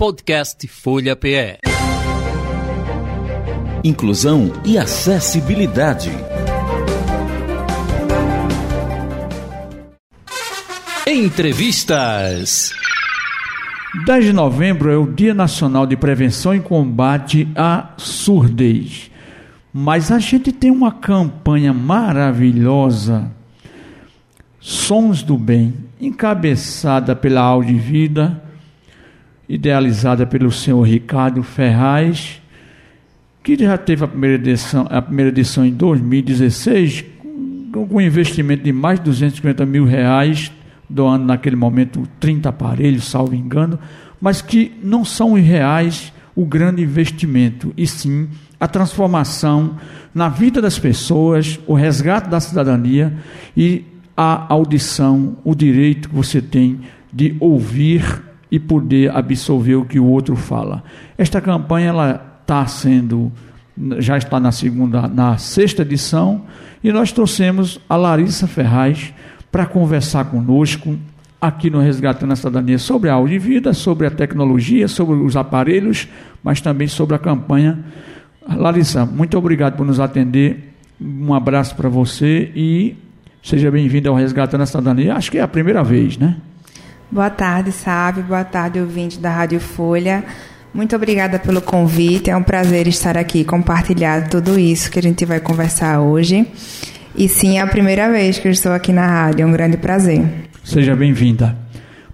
Podcast Folha PE. Inclusão e acessibilidade. Entrevistas. 10 de novembro é o Dia Nacional de Prevenção e Combate à Surdez. Mas a gente tem uma campanha maravilhosa, Sons do Bem, encabeçada pela Audi Vida, idealizada pelo senhor Ricardo Ferraz, que já teve a primeira edição, a primeira edição em 2016, com, com um investimento de mais de 250 mil reais, doando naquele momento 30 aparelhos, salvo engano, mas que não são reais o grande investimento, e sim a transformação na vida das pessoas, o resgate da cidadania e a audição, o direito que você tem de ouvir e poder absorver o que o outro fala. Esta campanha ela está sendo já está na segunda, na sexta edição e nós trouxemos a Larissa Ferraz para conversar conosco aqui no Resgatando a Cidadania sobre a áudio vida, sobre a tecnologia, sobre os aparelhos, mas também sobre a campanha. Larissa, muito obrigado por nos atender. Um abraço para você e seja bem-vindo ao Resgatando a Cidadania. Acho que é a primeira vez, né? Boa tarde, Sábio. Boa tarde, ouvinte da Rádio Folha. Muito obrigada pelo convite. É um prazer estar aqui compartilhar tudo isso que a gente vai conversar hoje. E sim, é a primeira vez que eu estou aqui na rádio. É um grande prazer. Seja bem-vinda.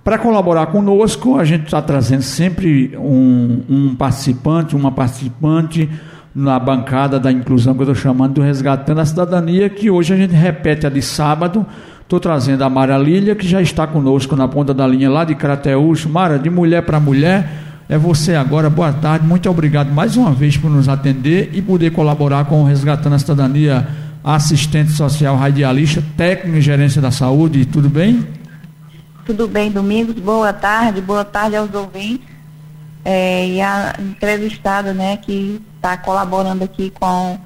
Para colaborar conosco, a gente está trazendo sempre um, um, participante, uma participante na bancada da inclusão que eu estou chamando do Resgatando a Cidadania, que hoje a gente repete a de sábado. Estou trazendo a Mara Lília, que já está conosco na ponta da linha lá de Crateús. Mara, de mulher para mulher, é você agora. Boa tarde, muito obrigado mais uma vez por nos atender e poder colaborar com o Resgatando a Cidadania, assistente social radialista, técnico em gerência da saúde. Tudo bem? Tudo bem, Domingos. Boa tarde, boa tarde aos ouvintes. É, e a entrevistada, né, que está colaborando aqui com,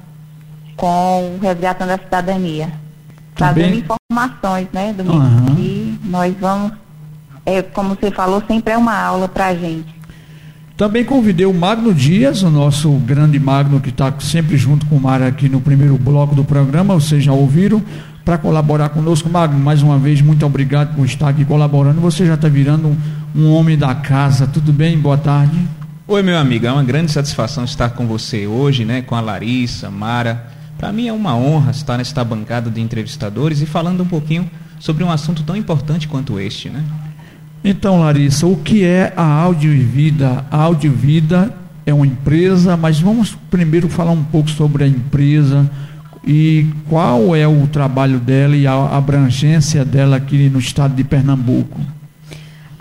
com o Resgatando a Cidadania. Trazendo informações, né, Domingos, uhum. que nós vamos, é, como você falou, sempre é uma aula para a gente. Também convidei o Magno Dias, o nosso grande Magno, que está sempre junto com o Mara aqui no primeiro bloco do programa, vocês já ouviram para colaborar conosco. Magno, mais uma vez, muito obrigado por estar aqui colaborando. Você já está virando um, um, homem da casa. Tudo bem? Boa tarde. Oi, meu amigo. É uma grande satisfação estar com você hoje, né? Com a Larissa, Mara. Para mim é uma honra estar nesta bancada de entrevistadores e falando um pouquinho sobre um assunto tão importante quanto este, né? Então, Larissa, o que é a Áudio Vida? A Áudio Vida é uma empresa, mas vamos primeiro falar um pouco sobre a empresa, e qual é o trabalho dela e a abrangência dela aqui no estado de Pernambuco?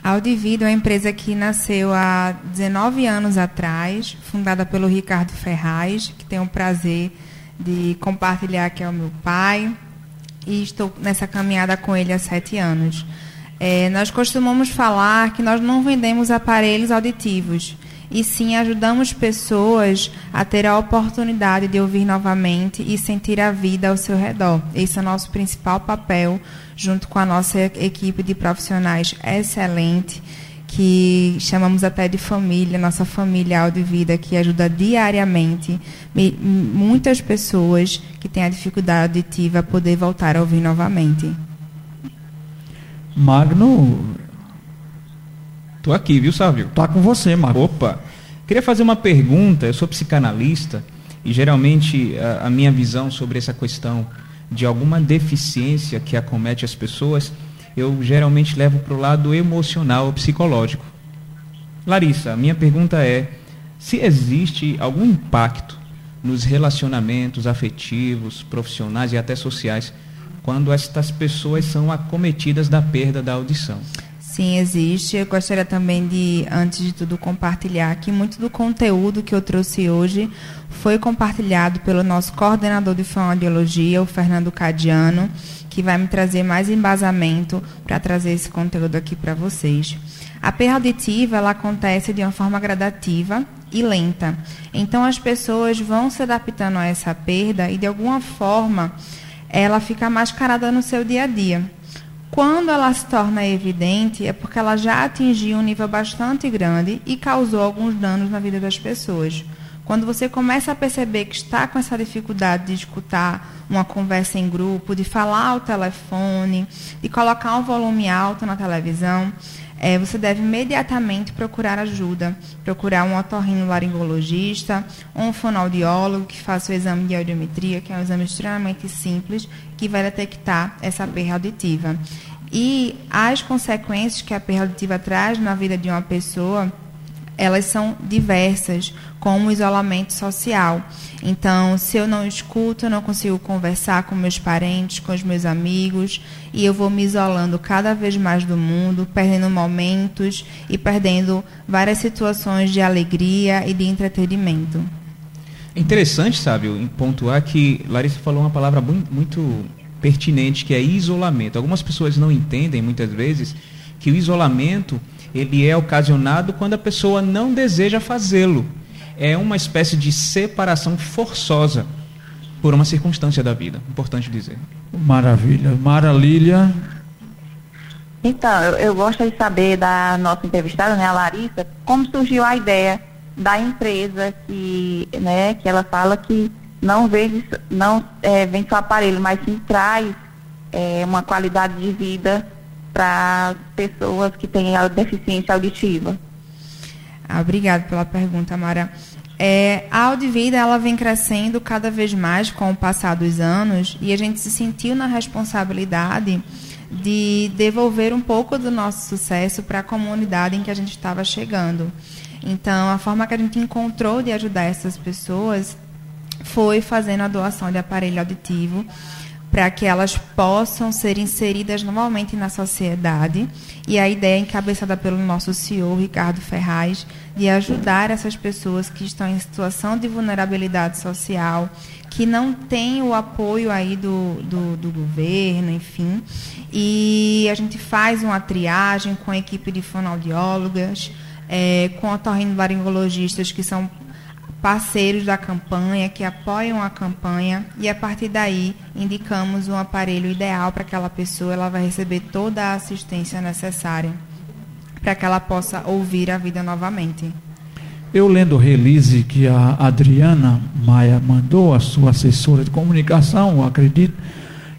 A Audivido é uma empresa que nasceu há 19 anos atrás, fundada pelo Ricardo Ferraz, que tem o prazer de compartilhar que é o meu pai, e estou nessa caminhada com ele há sete anos. É, nós costumamos falar que nós não vendemos aparelhos auditivos, e sim ajudamos pessoas a ter a oportunidade de ouvir novamente e sentir a vida ao seu redor. Esse é o nosso principal papel, junto com a nossa equipe de profissionais excelente, que chamamos até de família, nossa família Audio Vida, que ajuda diariamente muitas pessoas que têm a dificuldade auditiva a poder voltar a ouvir novamente. Magno, Tô aqui, viu, Sávio? Tá com você, Marco. Opa. Queria fazer uma pergunta. Eu sou psicanalista e geralmente a, a minha visão sobre essa questão de alguma deficiência que acomete as pessoas, eu geralmente levo para o lado emocional ou psicológico. Larissa, minha pergunta é: se existe algum impacto nos relacionamentos afetivos, profissionais e até sociais quando estas pessoas são acometidas da perda da audição? Sim, existe. Eu gostaria também de, antes de tudo, compartilhar que muito do conteúdo que eu trouxe hoje foi compartilhado pelo nosso coordenador de fonoaudiologia, o Fernando Cadiano, que vai me trazer mais embasamento para trazer esse conteúdo aqui para vocês. A perda auditiva ela acontece de uma forma gradativa e lenta. Então as pessoas vão se adaptando a essa perda e de alguma forma ela fica mascarada no seu dia a dia. Quando ela se torna evidente, é porque ela já atingiu um nível bastante grande e causou alguns danos na vida das pessoas. Quando você começa a perceber que está com essa dificuldade de escutar uma conversa em grupo, de falar ao telefone, de colocar um volume alto na televisão, é, você deve imediatamente procurar ajuda, procurar um otorrinolaringologista, um fonoaudiólogo que faça o exame de audiometria, que é um exame extremamente simples, que vai detectar essa perda auditiva. E as consequências que a perda auditiva traz na vida de uma pessoa elas são diversas, como o isolamento social. Então, se eu não escuto, eu não consigo conversar com meus parentes, com os meus amigos, e eu vou me isolando cada vez mais do mundo, perdendo momentos e perdendo várias situações de alegria e de entretenimento. É interessante, sabe, em pontuar que Larissa falou uma palavra muito pertinente, que é isolamento. Algumas pessoas não entendem, muitas vezes, que o isolamento ele é ocasionado quando a pessoa não deseja fazê-lo. É uma espécie de separação forçosa por uma circunstância da vida. Importante dizer. Maravilha. Mara Lília. Então, eu, eu gosto de saber da nossa entrevistada, né, a Larissa, como surgiu a ideia da empresa que, né, que ela fala que não vende, não é, vende só aparelho, mas sim traz é, uma qualidade de vida para pessoas que têm a deficiência auditiva? Ah, obrigada pela pergunta, Mara. É, a Audivida ela vem crescendo cada vez mais com o passar dos anos e a gente se sentiu na responsabilidade de devolver um pouco do nosso sucesso para a comunidade em que a gente estava chegando. Então, a forma que a gente encontrou de ajudar essas pessoas foi fazendo a doação de aparelho auditivo para que elas possam ser inseridas novamente na sociedade. E a ideia é encabeçada pelo nosso CEO, Ricardo Ferraz, de ajudar essas pessoas que estão em situação de vulnerabilidade social, que não têm o apoio aí do, do, do governo, enfim. E a gente faz uma triagem com a equipe de fonoaudiólogas, é, com otorrinolaringologistas que são parceiros da campanha, que apoiam a campanha, e a partir daí indicamos um aparelho ideal para aquela pessoa, ela vai receber toda a assistência necessária para que ela possa ouvir a vida novamente. Eu lendo o release que a Adriana Maia mandou, a sua assessora de comunicação, acredito,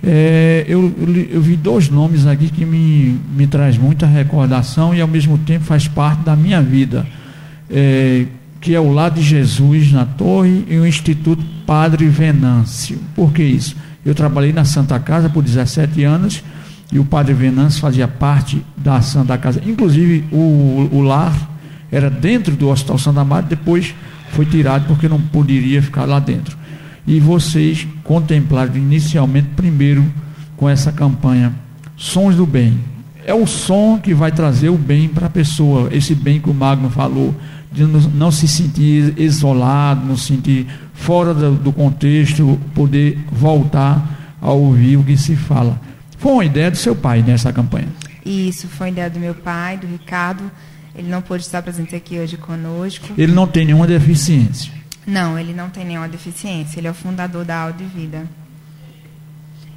é, eu, eu, vi dois nomes aqui que me, me traz muita recordação e ao mesmo tempo faz parte da minha vida. É, que é o Lado de Jesus na Torre, e o Instituto Padre Venâncio. Por que isso? Eu trabalhei na Santa Casa por 17 anos e o Padre Venâncio fazia parte da Santa Casa. Inclusive, o, o lar era dentro do Hospital Santa Maria, depois foi tirado porque não poderia ficar lá dentro. E vocês contemplaram inicialmente, primeiro, com essa campanha Sons do Bem. É o som que vai trazer o bem para a pessoa, esse bem que o Magno falou de não se sentir isolado, não se sentir fora do, do contexto, poder voltar a ouvir o que se fala. Foi uma ideia do seu pai nessa campanha? Isso, foi uma ideia do meu pai, do Ricardo. Ele não pôde estar presente aqui hoje conosco. Ele não tem nenhuma deficiência? Não, ele não tem nenhuma deficiência. Ele é o fundador da Audi Vida.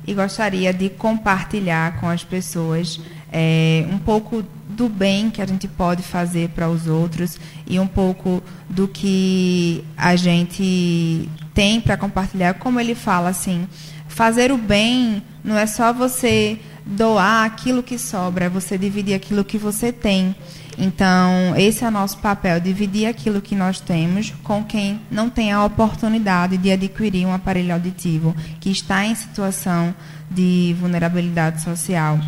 E gostaria de compartilhar com as pessoas é, um pouco do bem que a gente pode fazer para os outros e um pouco do que a gente tem para compartilhar. Como ele fala assim, fazer o bem não é só você doar aquilo que sobra, é você dividir aquilo que você tem. Então, esse é o nosso papel, dividir aquilo que nós temos com quem não tem a oportunidade de adquirir um aparelho auditivo, que está em situação de vulnerabilidade social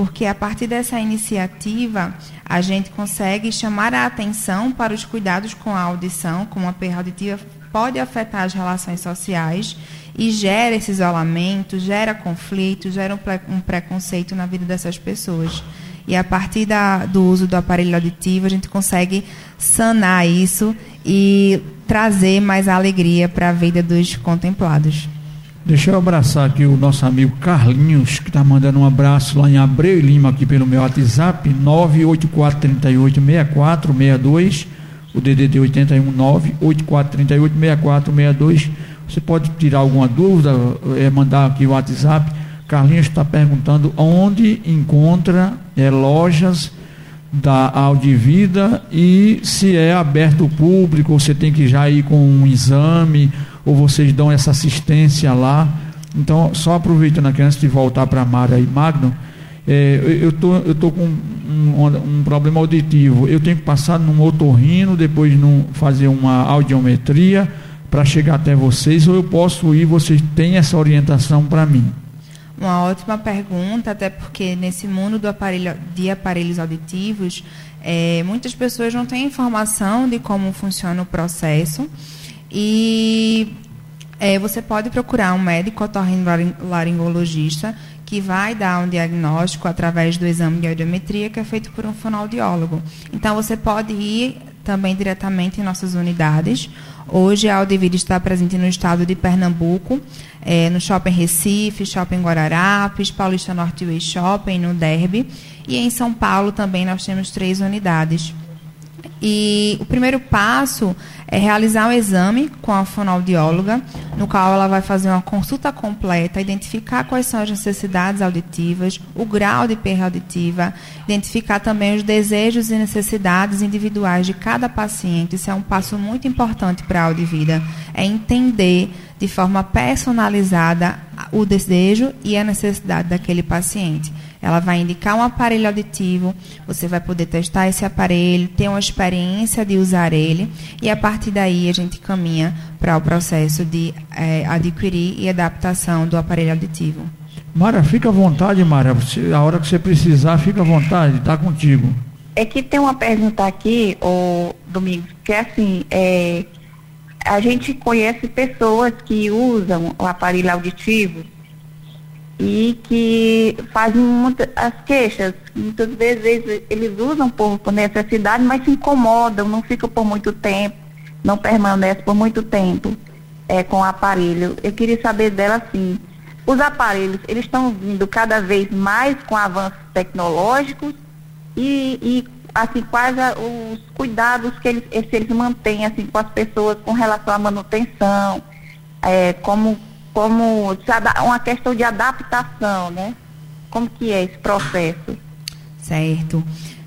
porque a partir dessa iniciativa a gente consegue chamar a atenção para os cuidados com a audição, como a perda auditiva pode afetar as relações sociais e gera esse isolamento, gera conflito, gera um preconceito na vida dessas pessoas. E a partir da, do uso do aparelho auditivo, a gente consegue sanar isso e trazer mais alegria para a vida dos contemplados. Deixa eu abraçar aqui o nosso amigo Carlinhos, que está mandando um abraço lá em Abreu e Lima, aqui pelo meu WhatsApp, 984386462, o DDD 81 984386462. Você pode tirar alguma dúvida, é, mandar aqui o WhatsApp. Carlinhos está perguntando onde encontra é, lojas da Audivida e se é aberto ao público, você tem que já ir com um exame, ou vocês dão essa assistência lá. Então, só aproveitando aqui antes de voltar para a Mara e Magno, é, eu tô, eu tô com um, um, problema auditivo. Eu tenho que passar num otorrino, depois num, fazer uma audiometria para chegar até vocês, ou eu posso ir, vocês têm essa orientação para mim? Uma ótima pergunta, até porque nesse mundo do aparelho, de aparelhos auditivos, é, muitas pessoas não têm informação de como funciona o processo e é, você pode procurar um médico otorrinolaringologista que vai dar um diagnóstico através do exame de audiometria que é feito por um fonoaudiólogo. Então, você pode ir também diretamente em nossas unidades. Hoje, a Audivida está presente no estado de Pernambuco, é, no Shopping Recife, Shopping Guararapes, Paulista Norte Way Shopping, no Derby. E em São Paulo também nós temos três unidades. E o primeiro passo é realizar um exame com a fonoaudióloga, no qual ela vai fazer uma consulta completa, identificar quais são as necessidades auditivas, o grau de perda auditiva, identificar também os desejos e necessidades individuais de cada paciente. Isso é um passo muito importante para a Audivida, é entender de forma personalizada o desejo e a necessidade daquele paciente. Ela vai indicar um aparelho auditivo, você vai poder testar esse aparelho, ter uma experiência de usar ele, e a partir daí a gente caminha para o processo de é, adquirir e adaptação do aparelho auditivo. Mara, fica à vontade, Mara. a hora que você precisar, fica à vontade, está contigo. É que tem uma pergunta aqui, o Domingos, que é assim, é, a gente conhece pessoas que usam o aparelho auditivo e que fazem muitas as queixas. Muitas vezes eles usam por, necessidade, mas se incomodam, não ficam por muito tempo, não permanecem por muito tempo é, com o aparelho. Eu queria saber dela assim, os aparelhos, eles estão vindo cada vez mais com avanços tecnológicos e, e assim, quais os cuidados que eles, eles mantêm assim, com as pessoas com relação à manutenção, é, como como uma questão de adaptação, né? Como que é esse processo? Certo.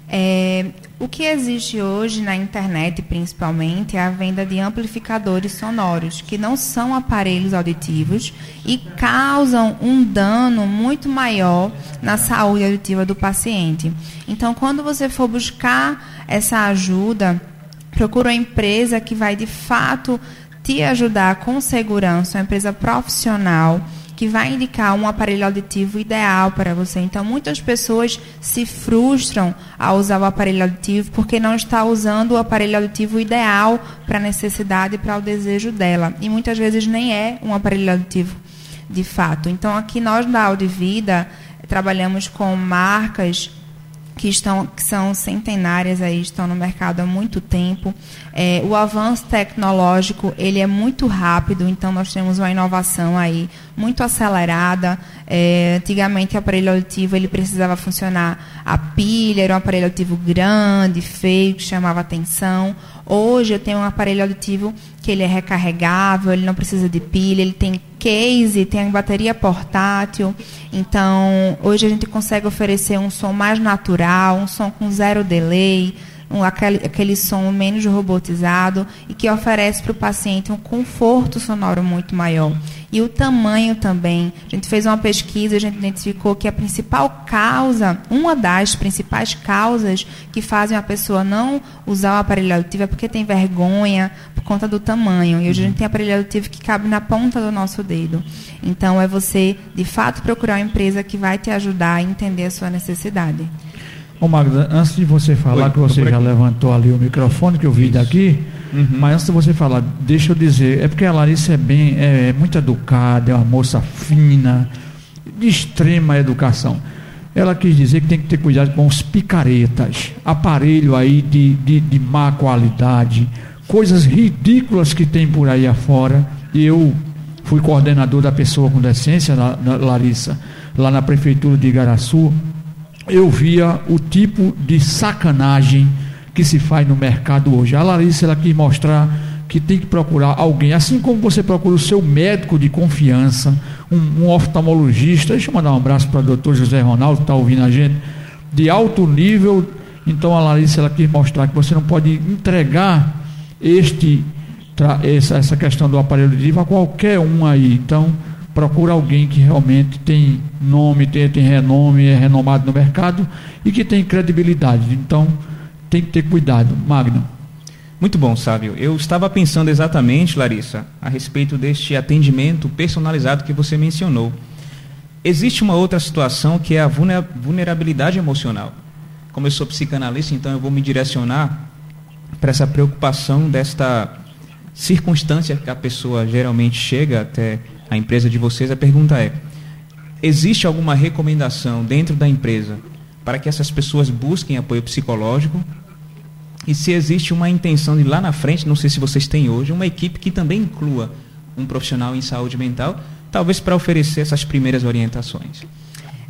É, o que existe hoje na internet, principalmente, é a venda de amplificadores sonoros, que não são aparelhos auditivos e causam um dano muito maior na saúde auditiva do paciente. Então, quando você for buscar essa ajuda, procura uma empresa que vai de fato te ajudar com segurança, uma empresa profissional que vai indicar um aparelho auditivo ideal para você. Então, muitas pessoas se frustram ao usar o aparelho auditivo porque não está usando o aparelho auditivo ideal para a necessidade e para o desejo dela. E muitas vezes nem é um aparelho auditivo de fato. Então, aqui nós da Audivida trabalhamos com marcas que, estão, que são centenárias aí, estão no mercado há muito tempo. É, o avanço tecnológico ele é muito rápido, então nós temos uma inovação aí muito acelerada. É, antigamente o aparelho auditivo ele precisava funcionar a pilha, era um aparelho auditivo grande, feio, que chamava atenção. Hoje eu tenho um aparelho auditivo que ele é recarregável, ele não precisa de pilha, ele tem case, tem bateria portátil. Então, hoje a gente consegue oferecer um som mais natural, um som com zero delay, um, aquele, aquele som menos robotizado e que oferece para o paciente um conforto sonoro muito maior. E o tamanho também. A gente fez uma pesquisa, a gente identificou que a principal causa, uma das principais causas que fazem a pessoa não usar o aparelho auditivo é porque tem vergonha por conta do tamanho. E hoje a gente tem aparelho auditivo que cabe na ponta do nosso dedo. Então é você, de fato, procurar uma empresa que vai te ajudar a entender a sua necessidade. Ô Magda, antes de você falar, Oi, que você já levantou ali o microfone que eu vi Isso. daqui, uhum. mas antes de você falar, deixa eu dizer, é porque a Larissa é bem, é, é muito educada, é uma moça fina, de extrema educação. Ela quis dizer que tem que ter cuidado com os picaretas, aparelho aí de, de, de má qualidade, coisas ridículas que tem por aí afora. Eu fui coordenador da pessoa com decência, Larissa, lá na prefeitura de Igaraçu eu via o tipo de sacanagem que se faz no mercado hoje. A Larissa ela quis mostrar que tem que procurar alguém, assim como você procura o seu médico de confiança, um, um oftalmologista. Deixa eu mandar um abraço para o doutor José Ronaldo, que está ouvindo a gente, de alto nível. Então a Larissa ela quis mostrar que você não pode entregar este essa, questão do aparelho auditivo a qualquer um aí. Então, procura alguém que realmente tem nome, tem, tem renome, é renomado no mercado e que tem credibilidade. Então, tem que ter cuidado. Magno. Muito bom, Sábio. Eu estava pensando exatamente, Larissa, a respeito deste atendimento personalizado que você mencionou. Existe uma outra situação que é a vulnerabilidade emocional. Como eu sou psicanalista, então eu vou me direcionar para essa preocupação desta circunstância que a pessoa geralmente chega até a empresa de vocês. A pergunta é: existe alguma recomendação dentro da empresa para que essas pessoas busquem apoio psicológico e se existe uma intenção de lá na frente, não sei se vocês têm hoje, uma equipe que também inclua um profissional em saúde mental, talvez para oferecer essas primeiras orientações.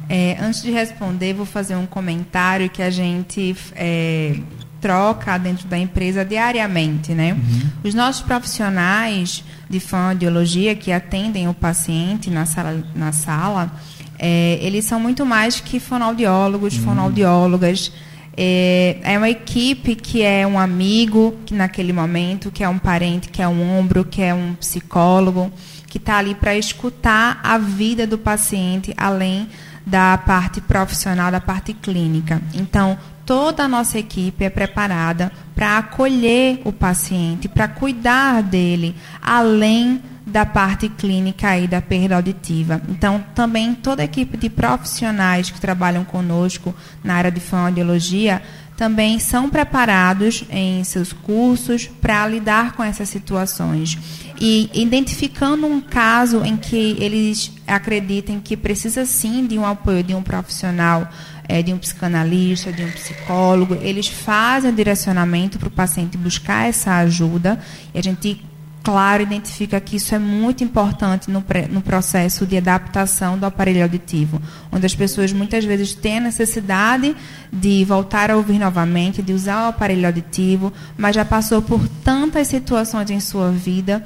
É, antes de responder, vou fazer um comentário que a gente é, troca dentro da empresa diariamente, né? Uhum. Os nossos profissionais de fonoaudiologia que atendem o paciente na sala, na sala é, eles são muito mais que fonoaudiólogos, uhum. fonoaudiólogas. É, é uma equipe que é um amigo que naquele momento, que é um parente, que é um ombro, que é um psicólogo, que está ali para escutar a vida do paciente, além da parte profissional, da parte clínica. Então, toda a nossa equipe é preparada para acolher o paciente, para cuidar dele, além da parte clínica e da perda auditiva. Então, também toda a equipe de profissionais que trabalham conosco na área de fonoaudiologia também são preparados em seus cursos para lidar com essas situações. E identificando um caso em que eles acreditem que precisa sim de um apoio de um profissional, é, de um psicanalista, de um psicólogo, eles fazem o direcionamento para o paciente buscar essa ajuda. E a gente claro, identifica que isso é muito importante no, no, processo de adaptação do aparelho auditivo, onde as pessoas muitas vezes têm a necessidade de voltar a ouvir novamente, de usar o aparelho auditivo, mas já passou por tantas situações em sua vida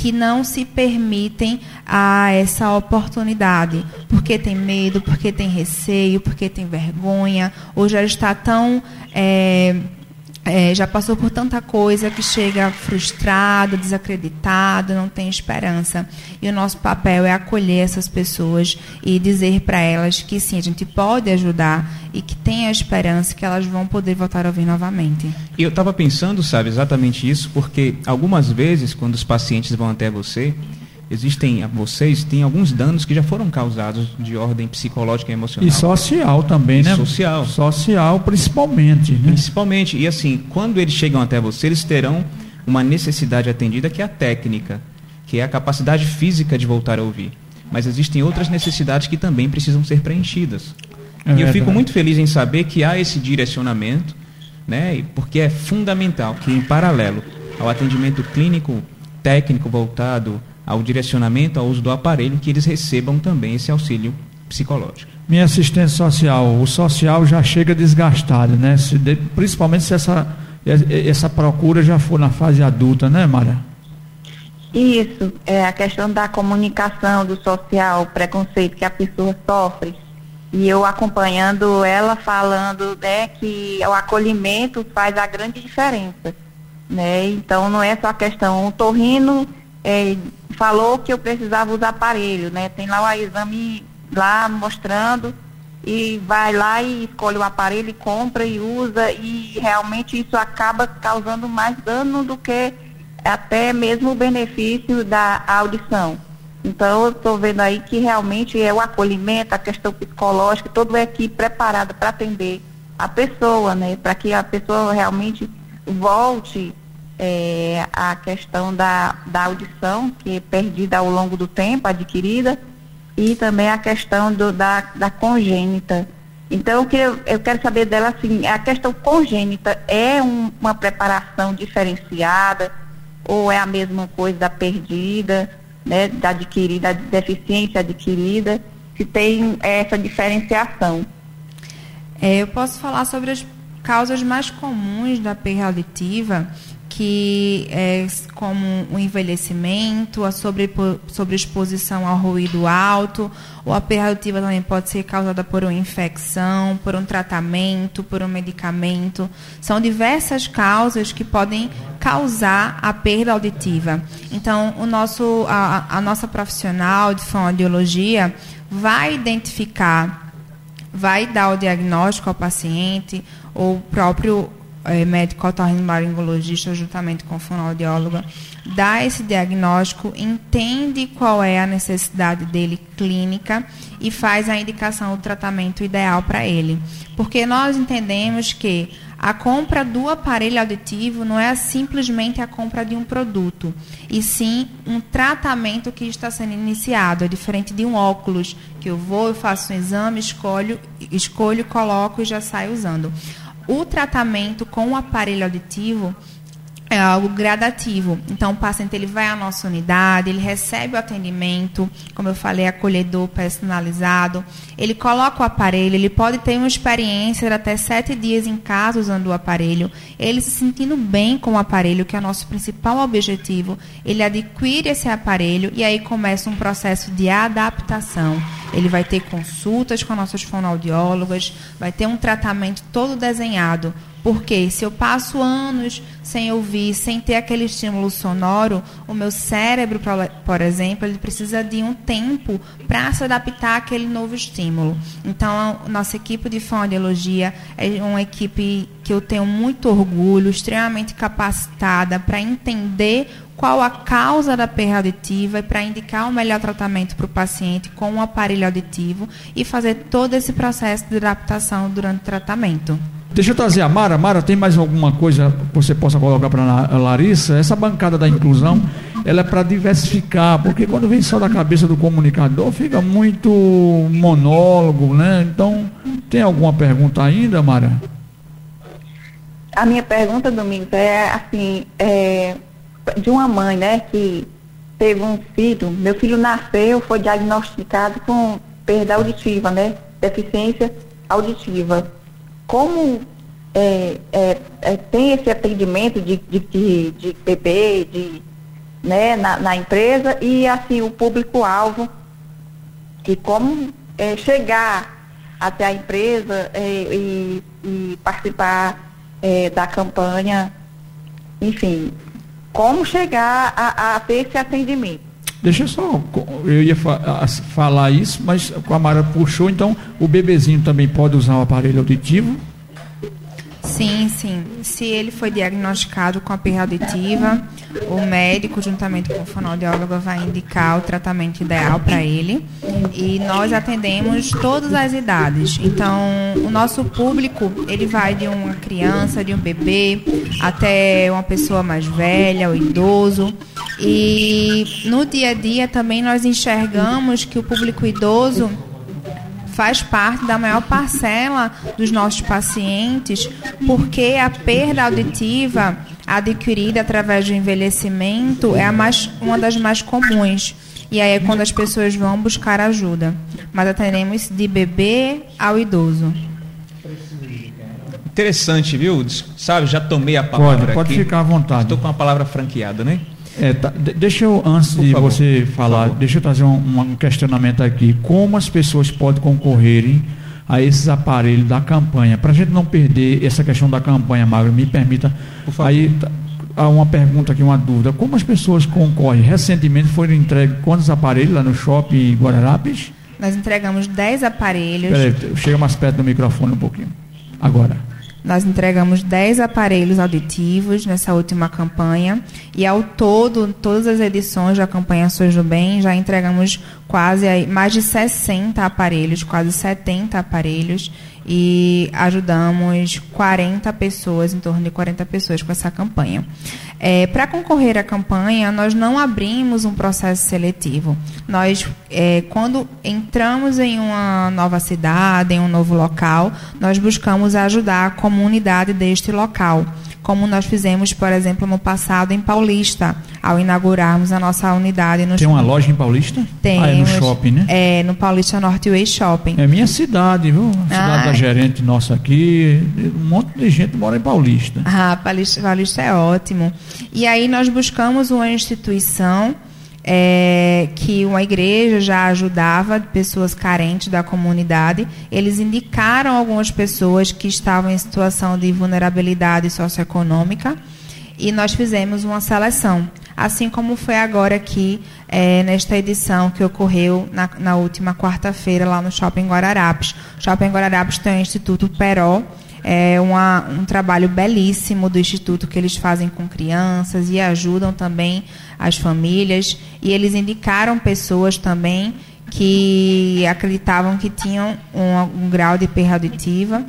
que não se permitem a essa oportunidade, porque tem medo, porque tem receio, porque tem vergonha, ou já está tão é, é, já passou por tanta coisa que chega frustrado, desacreditado, não tem esperança. E o nosso papel é acolher essas pessoas e dizer para elas que sim, a gente pode ajudar e que tem a esperança que elas vão poder voltar a ouvir novamente. E eu estava pensando, sabe, exatamente isso, porque algumas vezes, quando os pacientes vão até você, existem, vocês têm alguns danos que já foram causados de ordem psicológica e emocional. E social também, e né? Social. Social, principalmente. Né? Principalmente. E assim, quando eles chegam até você, eles terão uma necessidade atendida que é a técnica, que é a capacidade física de voltar a ouvir. Mas existem outras necessidades que também precisam ser preenchidas. É e verdade. eu fico muito feliz em saber que há esse direcionamento, né? Porque é fundamental que, em paralelo ao atendimento clínico técnico voltado ao direcionamento, ao uso do aparelho, que eles recebam também esse auxílio psicológico. Minha assistente social, o social já chega desgastado, né? Se de, principalmente se essa, essa procura já for na fase adulta, né, Mara? Isso, é a questão da comunicação, do social, o preconceito que a pessoa sofre. E eu acompanhando ela falando né, que o acolhimento faz a grande diferença. Né? Então não é só a questão, o torrino é, falou que eu precisava usar aparelho, né? Tem lá o exame lá mostrando e vai lá e escolhe o aparelho compra e usa e realmente isso acaba causando mais dano do que até mesmo o benefício da audição. Então eu estou vendo aí que realmente é o acolhimento, a questão psicológica, toda a equipe preparada para atender a pessoa, né? Para que a pessoa realmente volte é, a questão da, da audição, que é perdida ao longo do tempo, adquirida, e também a questão do, da, da congênita. Então, que eu, eu quero saber dela assim, a questão congênita é um, uma preparação diferenciada ou é a mesma coisa da perdida, né, da adquirida, da deficiência adquirida, se tem essa diferenciação? É, eu posso falar sobre as causas mais comuns da perda auditiva que é como o envelhecimento, a sobreexposição ao ruído alto, ou a perda auditiva também pode ser causada por uma infecção, por um tratamento, por um medicamento. São diversas causas que podem causar a perda auditiva. Então, o nosso, a, a nossa profissional de fonoaudiologia vai identificar, vai dar o diagnóstico ao paciente, ou próprio é, médico otorrinolaringologista, juntamente com fonoaudióloga, dá esse diagnóstico, entende qual é a necessidade dele clínica e faz a indicação do tratamento ideal para ele. Porque nós entendemos que a compra do aparelho auditivo não é simplesmente a compra de um produto, e sim um tratamento que está sendo iniciado. É diferente de um óculos, que eu vou, eu faço um exame, escolho, escolho, coloco e já saio usando. O tratamento com o aparelho auditivo é algo gradativo. Então, o paciente ele vai à nossa unidade, ele recebe o atendimento, como eu falei, acolhedor personalizado. Ele coloca o aparelho, ele pode ter uma experiência de até sete dias em casa usando o aparelho. Ele se sentindo bem com o aparelho, que é o nosso principal objetivo. Ele adquire esse aparelho e aí começa um processo de adaptação. Ele vai ter consultas com nossas fonoaudiólogas, vai ter um tratamento todo desenhado porque se eu passo anos sem ouvir, sem ter aquele estímulo sonoro, o meu cérebro, por exemplo, ele precisa de um tempo para se adaptar àquele novo estímulo. Então, a nossa equipe de fonoaudiologia é uma equipe que eu tenho muito orgulho, extremamente capacitada para entender qual a causa da perda auditiva e para indicar o melhor tratamento para o paciente com o um aparelho auditivo e fazer todo esse processo de adaptação durante o tratamento. Deixa eu trazer a Mara. Mara, tem mais alguma coisa que você possa colocar para a Larissa? Essa bancada da inclusão, ela é para diversificar, porque quando vem só da cabeça do comunicador, fica muito monólogo, né? Então, tem alguma pergunta ainda, Mara? A minha pergunta, Domingos, é assim, é, de uma mãe, né, que teve um filho, meu filho nasceu, foi diagnosticado com perda auditiva, né? Deficiência auditiva como é, é, é, tem esse atendimento de, de, de, de bebê, de, né, na, na, empresa e assim o público-alvo e como é, chegar até a empresa é, e, e, participar da campanha, enfim, como chegar a, a ter esse atendimento. Deixa só, eu ia fa falar isso, mas a Mara puxou, então o bebezinho também pode usar o aparelho auditivo? Sim, sim. Se ele foi diagnosticado com a perda auditiva, o médico, juntamente com o fonoaudiólogo, vai indicar o tratamento ideal para ele. E nós atendemos todas as idades. Então, o nosso público, ele vai de uma criança, de um bebê, até uma pessoa mais velha, o idoso. E no dia a dia também nós enxergamos que o público idoso faz parte da maior parcela dos nossos pacientes, porque a perda auditiva adquirida através do envelhecimento é a mais, uma das mais comuns. E aí é quando as pessoas vão buscar ajuda. Mas atendemos de bebê ao idoso. Interessante, viu? Sabe, já tomei a palavra pode, pode aqui. ficar à vontade. Estou com a palavra franqueada, né? É, tá, deixa eu, antes Por de favor. você falar, deixa eu trazer um, um, questionamento aqui. Como as pessoas podem concorrerem a esses aparelhos da campanha? Para a gente não perder essa questão da campanha, Magro, me permita. Aí tá, há uma pergunta aqui, uma dúvida. Como as pessoas concorrem? Recentemente foram entregues quantos aparelhos lá no shopping Guararapes? Nós entregamos 10 aparelhos. Peraí, chega mais perto do microfone um pouquinho. Agora. Nós entregamos 10 aparelhos auditivos nessa última campanha e ao todo, todas as edições da campanha Sou do Bem, já entregamos quase mais de 60 aparelhos, quase 70 aparelhos e ajudamos 40 pessoas, em torno de 40 pessoas com essa campanha. É, Para concorrer à campanha, nós não abrimos um processo seletivo. Nós, é, quando entramos em uma nova cidade, em um novo local, nós buscamos ajudar a comunidade deste local como nós fizemos, por exemplo, no passado em Paulista, ao inaugurarmos a nossa unidade no Tem uma loja em Paulista? Tem. Ah, é no shopping, né? É, no Paulista Northway Shopping. É minha cidade, viu? A cidade Ah. da gerente nossa aqui. Um monte de gente mora em Paulista. Ah, Paulista, Paulista é ótimo. E aí nós buscamos uma instituição é, que uma igreja já ajudava pessoas carentes da comunidade. Eles indicaram algumas pessoas que estavam em situação de vulnerabilidade socioeconômica e nós fizemos uma seleção. Assim como foi agora aqui, é, nesta edição que ocorreu na, na última quarta-feira lá no Shopping Guararapes. O Shopping Guararapes tem o Instituto Peró, é uma, um trabalho belíssimo do Instituto que eles fazem com crianças e ajudam também as famílias. E eles indicaram pessoas também que acreditavam que tinham um, um grau de perda auditiva.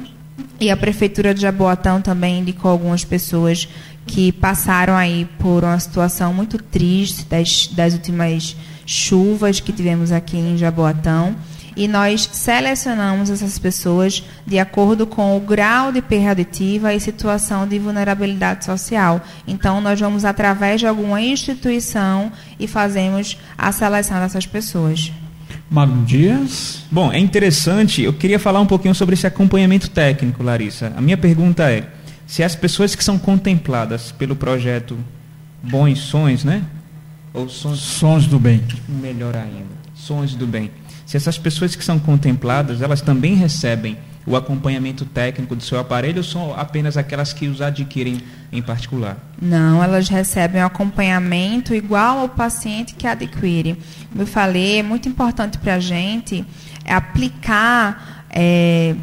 E a Prefeitura de Jaboatão também indicou algumas pessoas que passaram aí por uma situação muito triste das, das últimas chuvas que tivemos aqui em Jaboatão e nós selecionamos essas pessoas de acordo com o grau de perda auditiva e situação de vulnerabilidade social. Então, nós vamos através de alguma instituição e fazemos a seleção dessas pessoas. Magno Dias. Bom, é interessante. Eu queria falar um pouquinho sobre esse acompanhamento técnico, Larissa. A minha pergunta é: se as pessoas que são contempladas pelo projeto Bons Sons, né? Ou Sons Sons do Bem. melhor ainda, Sons do Bem. Se essas pessoas que são contempladas, elas também recebem o acompanhamento técnico do seu aparelho ou são apenas aquelas que os adquirem em particular? Não, elas recebem um acompanhamento igual ao paciente que adquire. Como eu falei, é muito importante para a gente aplicar é,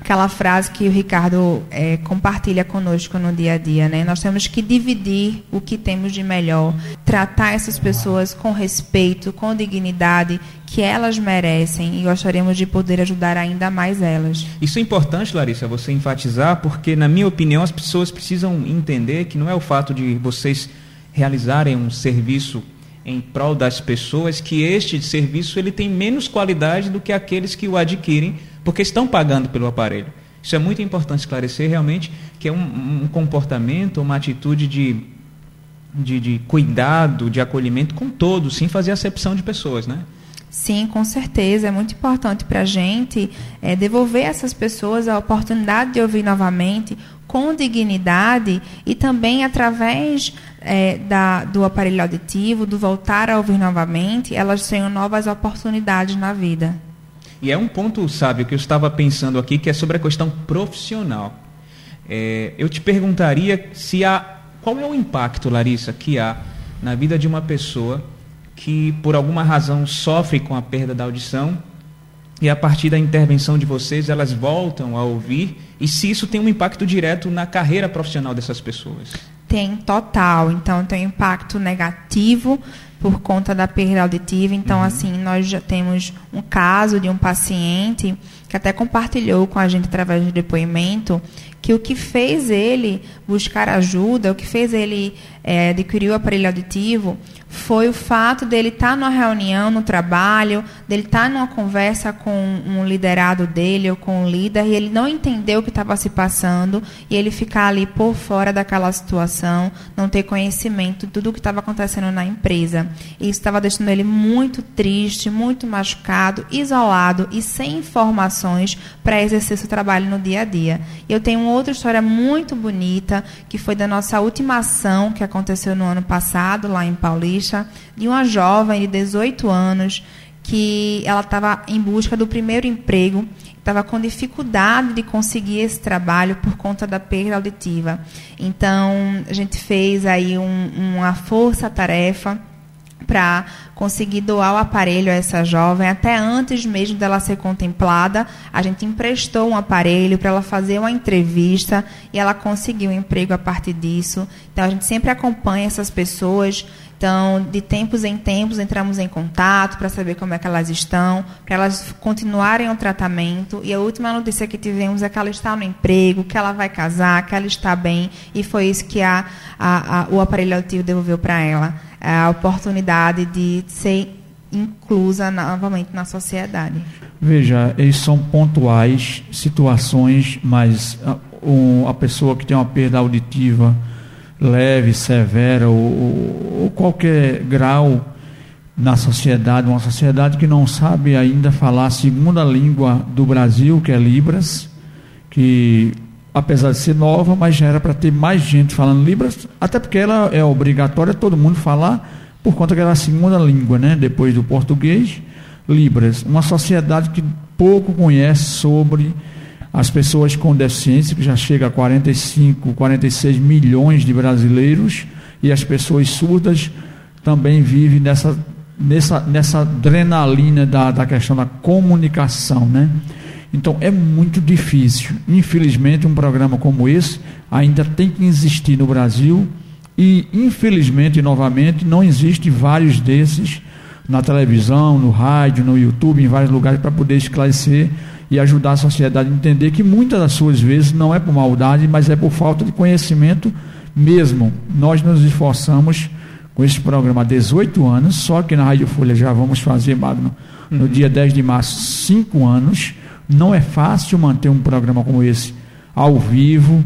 aquela frase que o Ricardo é, compartilha conosco no dia a dia. Né? Nós temos que dividir o que temos de melhor, tratar essas pessoas com respeito, com dignidade que elas merecem e gostaríamos de poder ajudar ainda mais elas. Isso é importante, Larissa, você enfatizar, porque, na minha opinião, as pessoas precisam entender que não é o fato de vocês realizarem um serviço em prol das pessoas que este serviço ele tem menos qualidade do que aqueles que o adquirem porque estão pagando pelo aparelho. Isso é muito importante esclarecer realmente que é um, um comportamento, uma atitude de, de, de cuidado, de acolhimento com todos, sem fazer acepção de pessoas, né? Sim, com certeza. É muito importante para a gente é, devolver a essas pessoas a oportunidade de ouvir novamente com dignidade e também através é, da, do aparelho auditivo, do voltar a ouvir novamente, elas tenham novas oportunidades na vida. E é um ponto, sabe, que eu estava pensando aqui, que é sobre a questão profissional. É, eu te perguntaria se há. Qual é o impacto, Larissa, que há na vida de uma pessoa que, por alguma razão, sofre com a perda da audição e, a partir da intervenção de vocês, elas voltam a ouvir e se isso tem um impacto direto na carreira profissional dessas pessoas? Tem total. Então, tem um impacto negativo por conta da perda auditiva. Então, uhum. assim, nós já temos um caso de um paciente que até compartilhou com a gente através do depoimento que o que fez ele buscar ajuda, o que fez ele é, adquirir o aparelho auditivo foi o fato dele estar tá numa reunião no trabalho, dele estar tá numa conversa com um liderado dele ou com um líder e ele não entendeu o que estava se passando e ele ficar ali por fora daquela situação, não ter conhecimento de tudo o que estava acontecendo na empresa. Isso estava deixando ele muito triste, muito machucado, isolado e sem informações para exercer seu trabalho no dia a dia. Eu tenho outra história muito bonita que foi da nossa última ação que aconteceu no ano passado lá em Paulista de uma jovem de 18 anos que ela estava em busca do primeiro emprego, estava com dificuldade de conseguir esse trabalho por conta da perda auditiva. Então, a gente fez aí um, uma força-tarefa para conseguir doar o aparelho a essa jovem. Até antes mesmo dela ser contemplada, a gente emprestou um aparelho para ela fazer uma entrevista e ela conseguiu um emprego a partir disso. Então a gente sempre acompanha essas pessoas. Então, de tempos em tempos, entramos em contato para saber como é que elas estão, para elas continuarem o tratamento. E a última notícia que tivemos é que ela está no emprego, que ela vai casar, que ela está bem. E foi isso que a, a, a, o aparelho auditivo devolveu para ela. A oportunidade de ser inclusa novamente na sociedade. Veja, eles são pontuais, situações, mas a, a pessoa que tem uma perda auditiva leve, severa ou, ou, qualquer grau na sociedade, uma sociedade que não sabe ainda falar a segunda língua do Brasil, que é Libras, que apesar de ser nova, mas já era para ter mais gente falando Libras, até porque ela é obrigatória todo mundo falar por conta que é a segunda língua, né? Depois do português, Libras. Uma sociedade que pouco conhece sobre as pessoas com deficiência, que já chega a 45, 46 milhões de brasileiros, e as pessoas surdas também vivem nessa, nessa, nessa adrenalina da, da questão da comunicação, né? Então é muito difícil. Infelizmente, um programa como esse ainda tem que existir no Brasil e, infelizmente, novamente, não existe vários desses na televisão, no rádio, no YouTube, em vários lugares para poder esclarecer e ajudar a sociedade a entender que muitas das suas vezes não é por maldade, mas é por falta de conhecimento mesmo. Nós nos esforçamos com esse programa há 18 anos, só que na Rádio Folha já vamos fazer, Magno, no uhum. dia 10 de março, 5 anos. Não é fácil manter um programa como esse ao vivo,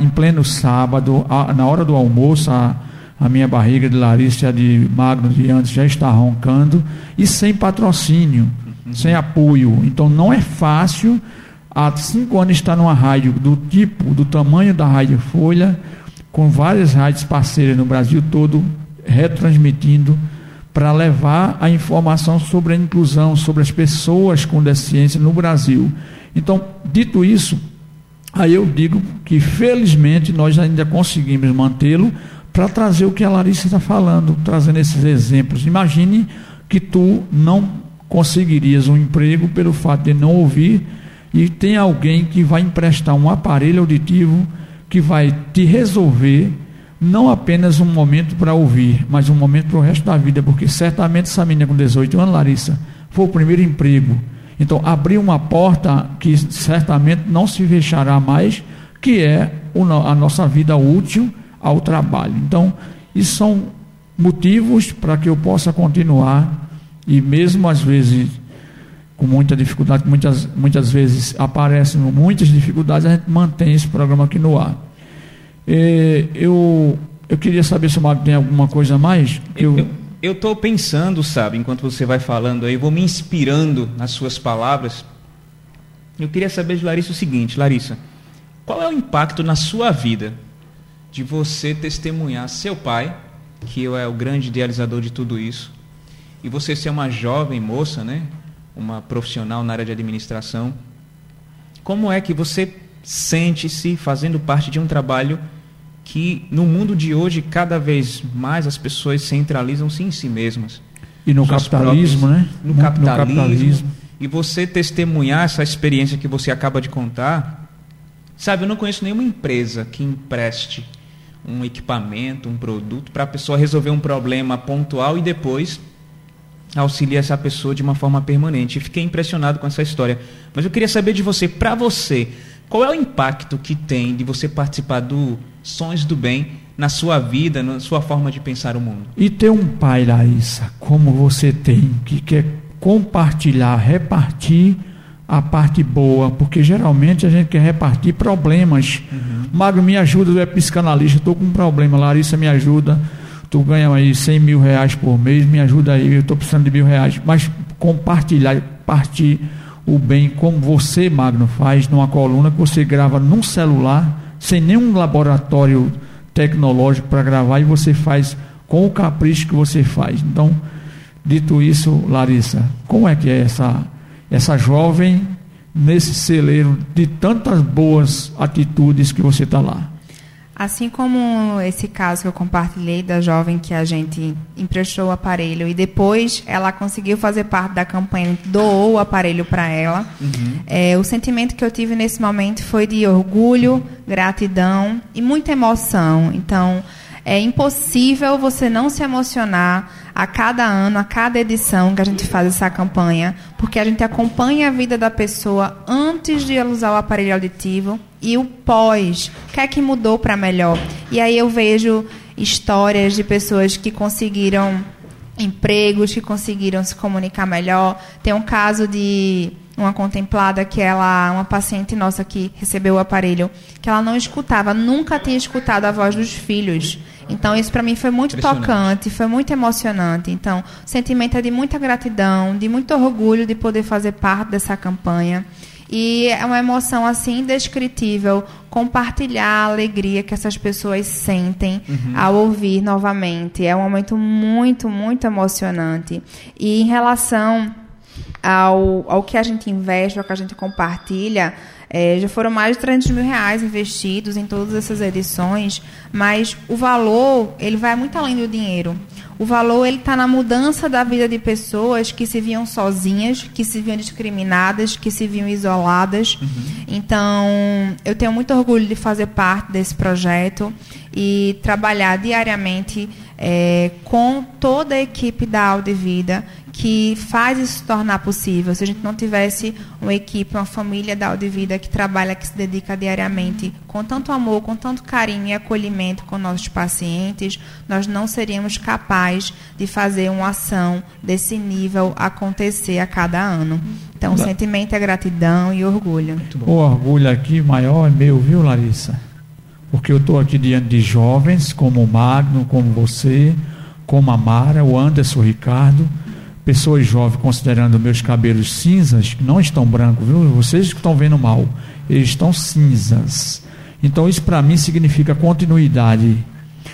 em pleno sábado, na hora do almoço, a, a minha barriga de Larissa de Magno de antes já está roncando, e sem patrocínio sem apoio. Então não é fácil. Há cinco anos estar numa rádio do tipo, do tamanho da Rádio Folha, com várias rádios parceiras no Brasil todo, retransmitindo para levar a informação sobre a inclusão, sobre as pessoas com deficiência no Brasil. Então, dito isso, aí eu digo que felizmente nós ainda conseguimos mantê-lo para trazer o que a Larissa está falando, trazendo esses exemplos. Imagine que tu não conseguirias um emprego pelo fato de não ouvir e tem alguém que vai emprestar um aparelho auditivo que vai te resolver não apenas um momento para ouvir, mas um momento para o resto da vida, porque certamente essa menina com 18 anos, Larissa, foi o primeiro emprego. Então, abriu uma porta que certamente não se fechará mais, que é a nossa vida útil ao trabalho. Então, isso são motivos para que eu possa continuar e mesmo às vezes com muita dificuldade, muitas, muitas vezes aparecem muitas dificuldades, a gente mantém esse programa aqui no ar. E, eu, eu queria saber se o Marco tem alguma coisa a mais. eu estou pensando, sabe, enquanto você vai falando aí, vou me inspirando nas suas palavras. Eu queria saber de Larissa o seguinte, Larissa, qual é o impacto na sua vida de você testemunhar seu pai, que é o grande idealizador de tudo isso, e você ser uma jovem moça, né? Uma profissional na área de administração. Como é que você sente-se fazendo parte de um trabalho que no mundo de hoje cada vez mais as pessoas centralizam-se em si mesmas? E no capitalismo, próprios, né? No capitalismo, no capitalismo. E você testemunhar essa experiência que você acaba de contar, sabe, eu não conheço nenhuma empresa que empreste um equipamento, um produto para a pessoa resolver um problema pontual e depois auxilia essa pessoa de uma forma permanente. fiquei impressionado com essa história. Mas eu queria saber de você, para você, qual é o impacto que tem de você participar do Sons do Bem na sua vida, na sua forma de pensar o mundo? E ter um pai, Larissa, como você tem, que quer compartilhar, repartir a parte boa, porque geralmente a gente quer repartir problemas. Uhum. Magro, me ajuda, eu é psicanalista, estou com um problema, Larissa me ajuda tu ganha aí 100 mil reais por mês, me ajuda aí, eu estou precisando de mil reais. Mas compartilhar, partir o bem como você, Magno, faz numa coluna que você grava num celular, sem nenhum laboratório tecnológico para gravar, e você faz com o capricho que você faz. Então, dito isso, Larissa, como é que é essa, essa jovem nesse celeiro de tantas boas atitudes que você está lá? Assim como esse caso que eu compartilhei da jovem que a gente emprestou o aparelho e depois ela conseguiu fazer parte da campanha, doou o aparelho para ela, uhum. é, o sentimento que eu tive nesse momento foi de orgulho, gratidão e muita emoção. Então, é impossível você não se emocionar a cada ano, a cada edição que a gente faz essa campanha, porque a gente acompanha a vida da pessoa antes de ela usar o aparelho auditivo e o pós. O que é que mudou para melhor? E aí eu vejo histórias de pessoas que conseguiram empregos, que conseguiram se comunicar melhor. Tem um caso de uma contemplada que ela, uma paciente nossa que recebeu o aparelho, que ela não escutava, nunca tinha escutado a voz dos filhos. Então, isso para mim foi muito tocante, foi muito emocionante. Então, o sentimento é de muita gratidão, de muito orgulho de poder fazer parte dessa campanha. E é uma emoção assim indescritível compartilhar a alegria que essas pessoas sentem uhum. ao ouvir novamente. É um momento muito, muito emocionante. E em relação ao, ao que a gente investe, ao que a gente compartilha, é, já foram mais de 300 mil reais investidos em todas essas edições, mas o valor ele vai muito além do dinheiro. O valor ele está na mudança da vida de pessoas que se viam sozinhas, que se viam discriminadas, que se viam isoladas. Uhum. Então, eu tenho muito orgulho de fazer parte desse projeto e trabalhar diariamente é, com toda a equipe da Audivida que faz isso se tornar possível. Se a gente não tivesse uma equipe, uma família da Audivida que trabalha, que se dedica diariamente com tanto amor, com tanto carinho e acolhimento com nossos pacientes, nós não seríamos capazes de fazer uma ação desse nível acontecer a cada ano. Então, o sentimento é gratidão e orgulho. O orgulho aqui maior é meu, viu, Larissa? Porque eu estou aqui diante de jovens como o Magno, como você, como a Mara, o Anderson, o Ricardo pessoas jovens considerando meus cabelos cinzas, não estão brancos, viu? Vocês que estão vendo mal, eles estão cinzas. Então isso para mim significa continuidade.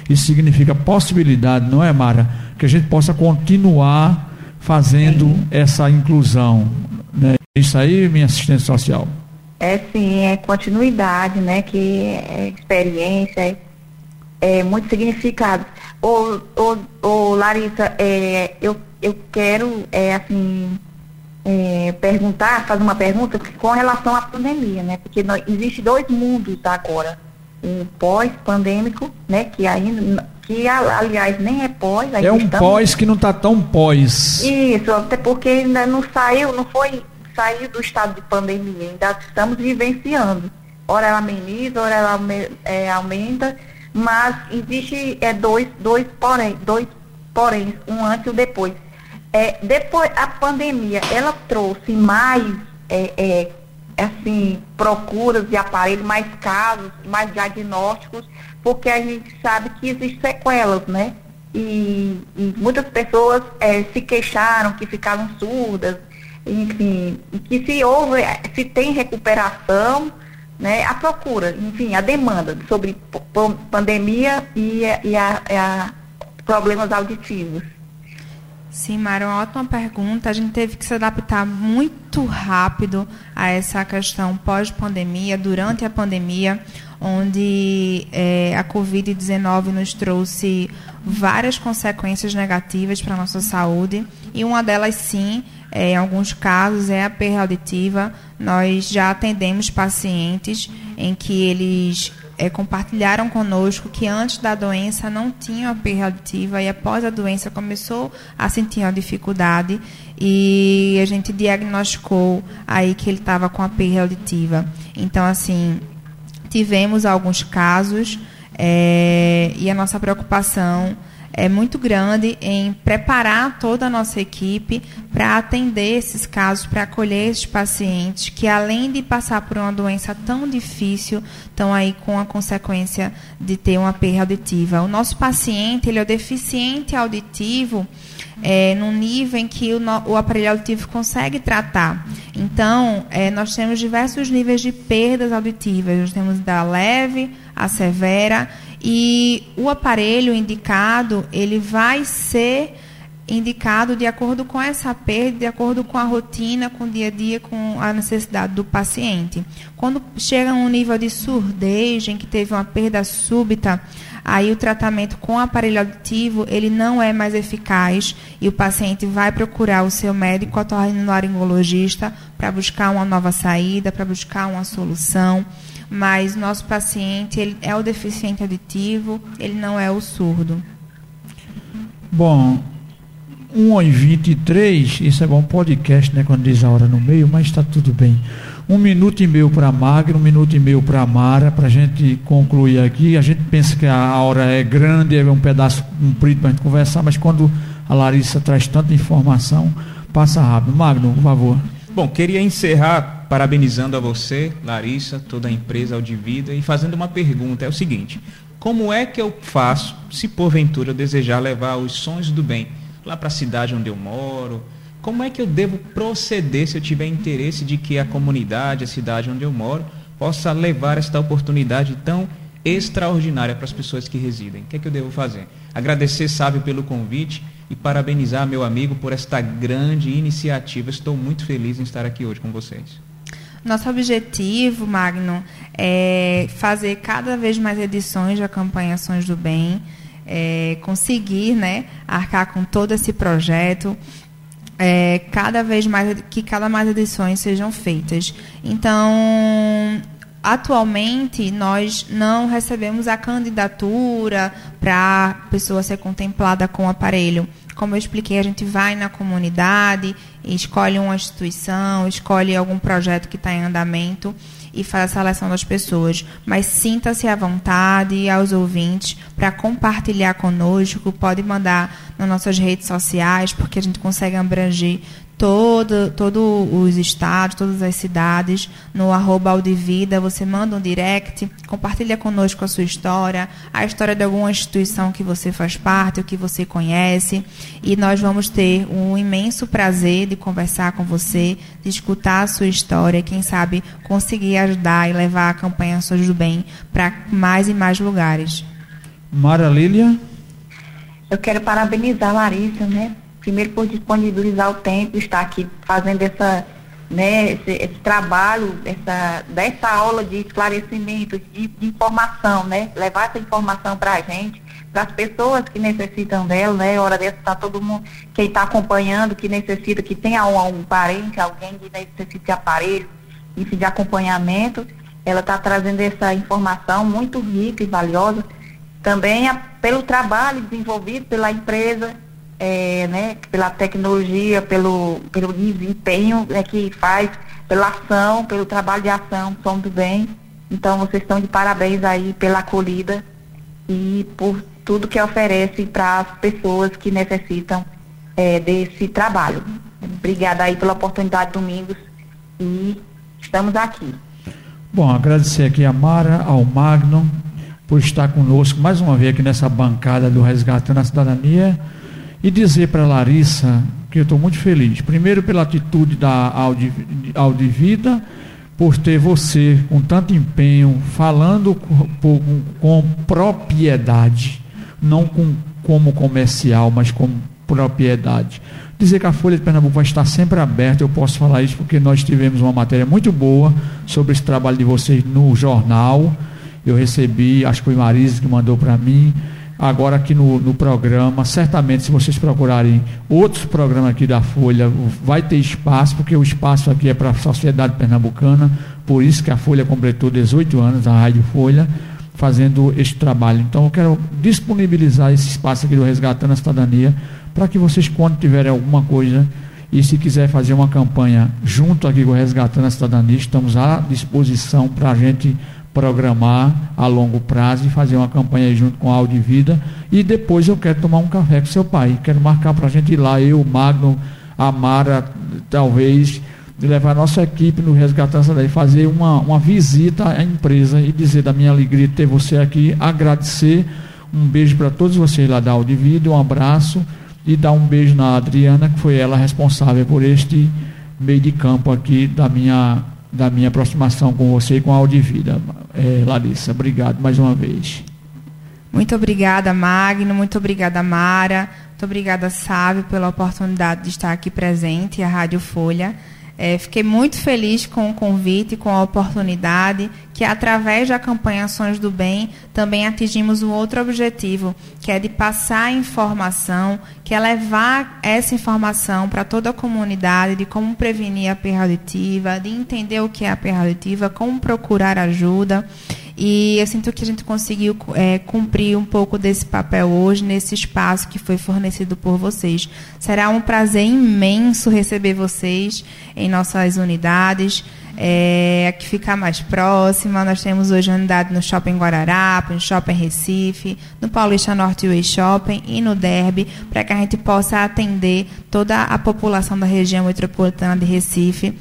Isso significa possibilidade, não é, Mara? Que a gente possa continuar fazendo essa inclusão. Né? Isso aí, minha assistente social. É sim, é continuidade, né? Que é experiência, é, é muito significado. Ô, ô, ô Larissa, é, eu eu quero, é, assim, é, perguntar, fazer uma pergunta com relação à pandemia, né? Porque nós, existe dois mundos agora. Um pós-pandêmico, né? Que ainda, que aliás nem é pós. É um estamos... pós que não está tão pós. Isso, até porque ainda não saiu, não foi sair do estado de pandemia, ainda estamos vivenciando. Ora ela ameniza, ora ela é, aumenta, mas existe é, dois, dois porém, dois porém, um antes e o depois. É, depois, a pandemia, ela trouxe mais, é, é, assim, procuras de aparelhos, mais casos, mais diagnósticos, porque a gente sabe que existem sequelas, né? E, e muitas pessoas é, se queixaram que ficaram surdas, enfim, que se houve, se tem recuperação, né, a procura, enfim, a demanda sobre pandemia e, e a, a problemas auditivos. Sim, Mara, uma ótima pergunta. A gente teve que se adaptar muito rápido a essa questão pós-pandemia, durante a pandemia, onde é, a Covid-19 nos trouxe várias consequências negativas para a nossa saúde. E uma delas, sim, é, em alguns casos, é a perda auditiva. Nós já atendemos pacientes em que eles é, compartilharam conosco que antes da doença não tinham a perda auditiva e após a doença começou a sentir uma dificuldade e a gente diagnosticou aí que ele estava com a perda auditiva. Então, assim, tivemos alguns casos é, e a nossa preocupação é muito grande em preparar toda a nossa equipe para atender esses casos, para acolher esses pacientes que, além de passar por uma doença tão difícil, estão aí com a consequência de ter uma perda auditiva. O nosso paciente ele é deficiente auditivo é, num nível em que o, o, aparelho auditivo consegue tratar. Então, é, nós temos diversos níveis de perdas auditivas. Nós temos da leve a severa e o aparelho indicado, ele vai ser indicado de acordo com essa perda, de acordo com a rotina, com o dia a dia, com a necessidade do paciente. Quando chega a um nível de surdez, em que teve uma perda súbita, aí o tratamento com aparelho auditivo ele não é mais eficaz e o paciente vai procurar o seu médico otorrinolaringologista para buscar uma nova saída, para buscar uma solução. Mas nosso paciente ele é o deficiente auditivo, ele não é o surdo. Bom, 1 e 23, isso é bom podcast, né? Quando diz a hora no meio, mas está tudo bem. Um minuto e meio para a Magno, um minuto e meio para a Mara, para a gente concluir aqui. A gente pensa que a hora é grande, é um pedaço comprido para a gente conversar, mas quando a Larissa traz tanta informação, passa rápido. Magno, por favor. Bom, queria encerrar parabenizando a você, Larissa, toda a empresa Audivida e fazendo uma pergunta. É o seguinte: como é que eu faço se porventura eu desejar levar os sons do bem lá para a cidade onde eu moro? Como é que eu devo proceder se eu tiver interesse de que a comunidade, a cidade onde eu moro, possa levar esta oportunidade tão extraordinária para as pessoas que residem? O que é que eu devo fazer? Agradecer, Sábio, pelo convite e parabenizar meu amigo por esta grande iniciativa. Estou muito feliz em estar aqui hoje com vocês. Nosso objetivo, Magno, é fazer cada vez mais edições da campanha Ações do Bem, é conseguir né, arcar com todo esse projeto é, cada vez mais que cada mais edições sejam feitas. Então, atualmente nós não recebemos a candidatura para a pessoa ser contemplada com o aparelho. Como eu expliquei, a gente vai na comunidade, escolhe uma instituição, escolhe algum projeto que está em andamento e faz a seleção das pessoas. Mas sinta-se à vontade aos ouvintes para compartilhar conosco, pode mandar nas nossas redes sociais, porque a gente consegue abranger todo, todo os estados, todas as cidades, no arroba Audivida, você manda um direct, compartilha conosco a sua história, a história de alguma instituição que você faz parte, o que você conhece, e nós vamos ter um imenso prazer de conversar com você, de escutar a sua história, quem sabe conseguir ajudar e levar a campanha Sou do Bem para mais e mais lugares. Mara Lília? Eu quero parabenizar a Larissa, né, primeiro por disponibilizar o tempo, estar aqui fazendo essa, né, esse, esse trabalho, essa, dessa aula de esclarecimento, de, de informação, né, levar essa informação para a gente, para as pessoas que necessitam dela, né, hora dessa está todo mundo, quem está acompanhando, que necessita, que tenha um, um parente, alguém que necessite de aparelho, enfim, de acompanhamento, ela está trazendo essa informação muito rica e valiosa, também a, pelo trabalho desenvolvido pela empresa, é, né, pela tecnologia, pelo, pelo desempenho né, que faz, pela ação, pelo trabalho de ação, som do bem. Então vocês estão de parabéns aí pela acolhida e por tudo que oferece para as pessoas que necessitam é, desse trabalho. Obrigada aí pela oportunidade, Domingos, e estamos aqui. Bom, agradecer aqui a Mara, ao Magno, por estar conosco mais uma vez aqui nessa bancada do Resgatando a Cidadania e dizer para Larissa que eu estou muito feliz. Primeiro, pela atitude da Audi, Audivida, por ter você com tanto empenho, falando com, com, propriedade, não com, como comercial, mas com propriedade. Dizer que a Folha de Pernambuco vai estar sempre aberta, eu posso falar isso porque nós tivemos uma matéria muito boa sobre esse trabalho de vocês no jornal. Eu recebi, acho que foi Marisa que mandou para mim agora aqui no, no, programa. Certamente, se vocês procurarem outros programas aqui da Folha, vai ter espaço, porque o espaço aqui é para a sociedade pernambucana, por isso que a Folha completou 18 anos, a Rádio Folha, fazendo este trabalho. Então, eu quero disponibilizar esse espaço aqui do Resgatando a Cidadania, para que vocês, quando tiverem alguma coisa, e se quiser fazer uma campanha junto aqui com o Resgatando a Cidadania, estamos à disposição para a gente programar a longo prazo e fazer uma campanha junto com a Audi Vida. E depois eu quero tomar um café com seu pai. Quero marcar para a gente ir lá, eu, Magno, a Mara, talvez, levar a nossa equipe no Resgatança daí, fazer uma, uma visita à empresa e dizer da minha alegria de ter você aqui, agradecer. Um beijo para todos vocês lá da Audi Vida, um abraço e dar um beijo na Adriana, que foi ela responsável por este meio de campo aqui da minha da minha aproximação com você e com a Audivida. É, Larissa, obrigado mais uma vez. Muito obrigada, Magno. Muito obrigada, Mara. Muito obrigada, Sábio, pela oportunidade de estar aqui presente, a Rádio Folha. É, fiquei muito feliz com o convite, com a oportunidade, que através da campanha Ações do Bem também atingimos um outro objetivo, que é de passar informação, que é levar essa informação para toda a comunidade de como prevenir a perda auditiva, de entender o que é a perda auditiva, como procurar ajuda. E eu sinto que a gente conseguiu é, cumprir um pouco desse papel hoje, nesse espaço que foi fornecido por vocês. Será um prazer imenso receber vocês em nossas unidades. É, que ficar mais próxima. Nós temos hoje unidade no Shopping Guararapes, no Shopping Recife, no Paulista Norte Way Shopping e no Derby, para que a gente possa atender toda a população da região metropolitana de Recife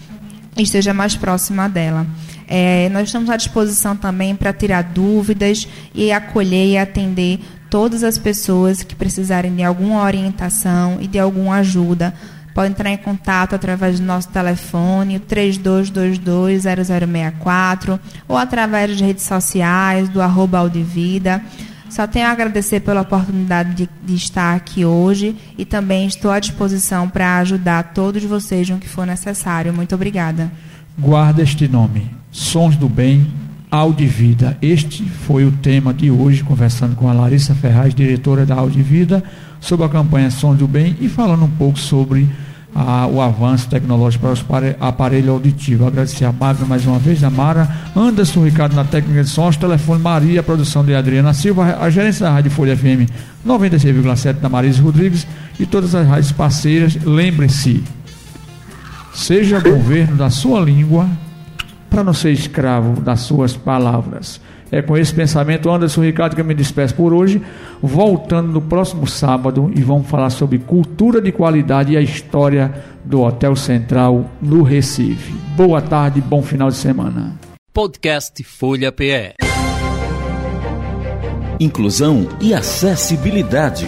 esteja mais próxima dela. É, nós estamos à disposição também para tirar dúvidas e acolher e atender todas as pessoas que precisarem de alguma orientação e de alguma ajuda. Pode entrar em contato através do nosso telefone, 3222-0064, ou através das redes sociais, do arroba Audivida. Só tenho a agradecer pela oportunidade de, de, estar aqui hoje e também estou à disposição para ajudar todos vocês no que for necessário. Muito obrigada. Guarda este nome. Sons do Bem, Audivida. Este foi o tema de hoje, conversando com a Larissa Ferraz, diretora da Audivida, sobre a campanha Sons do Bem e falando um pouco sobre a, o avanço tecnológico para o aparelho auditivo. Agradecer a Magna mais uma vez, a Mara, Anderson Ricardo na técnica de sons, telefone Maria, produção de Adriana Silva, a gerência da Rádio Folha FM 96,7 da Marisa Rodrigues e todas as rádios parceiras. Lembre-se, seja governo da sua língua para não ser escravo das suas palavras. É com esse pensamento, Anderson Ricardo, que eu me despeço por hoje, voltando no próximo sábado e vamos falar sobre cultura de qualidade e a história do Hotel Central no Recife. Boa tarde, bom final de semana. Podcast Folha PE. Inclusão e acessibilidade.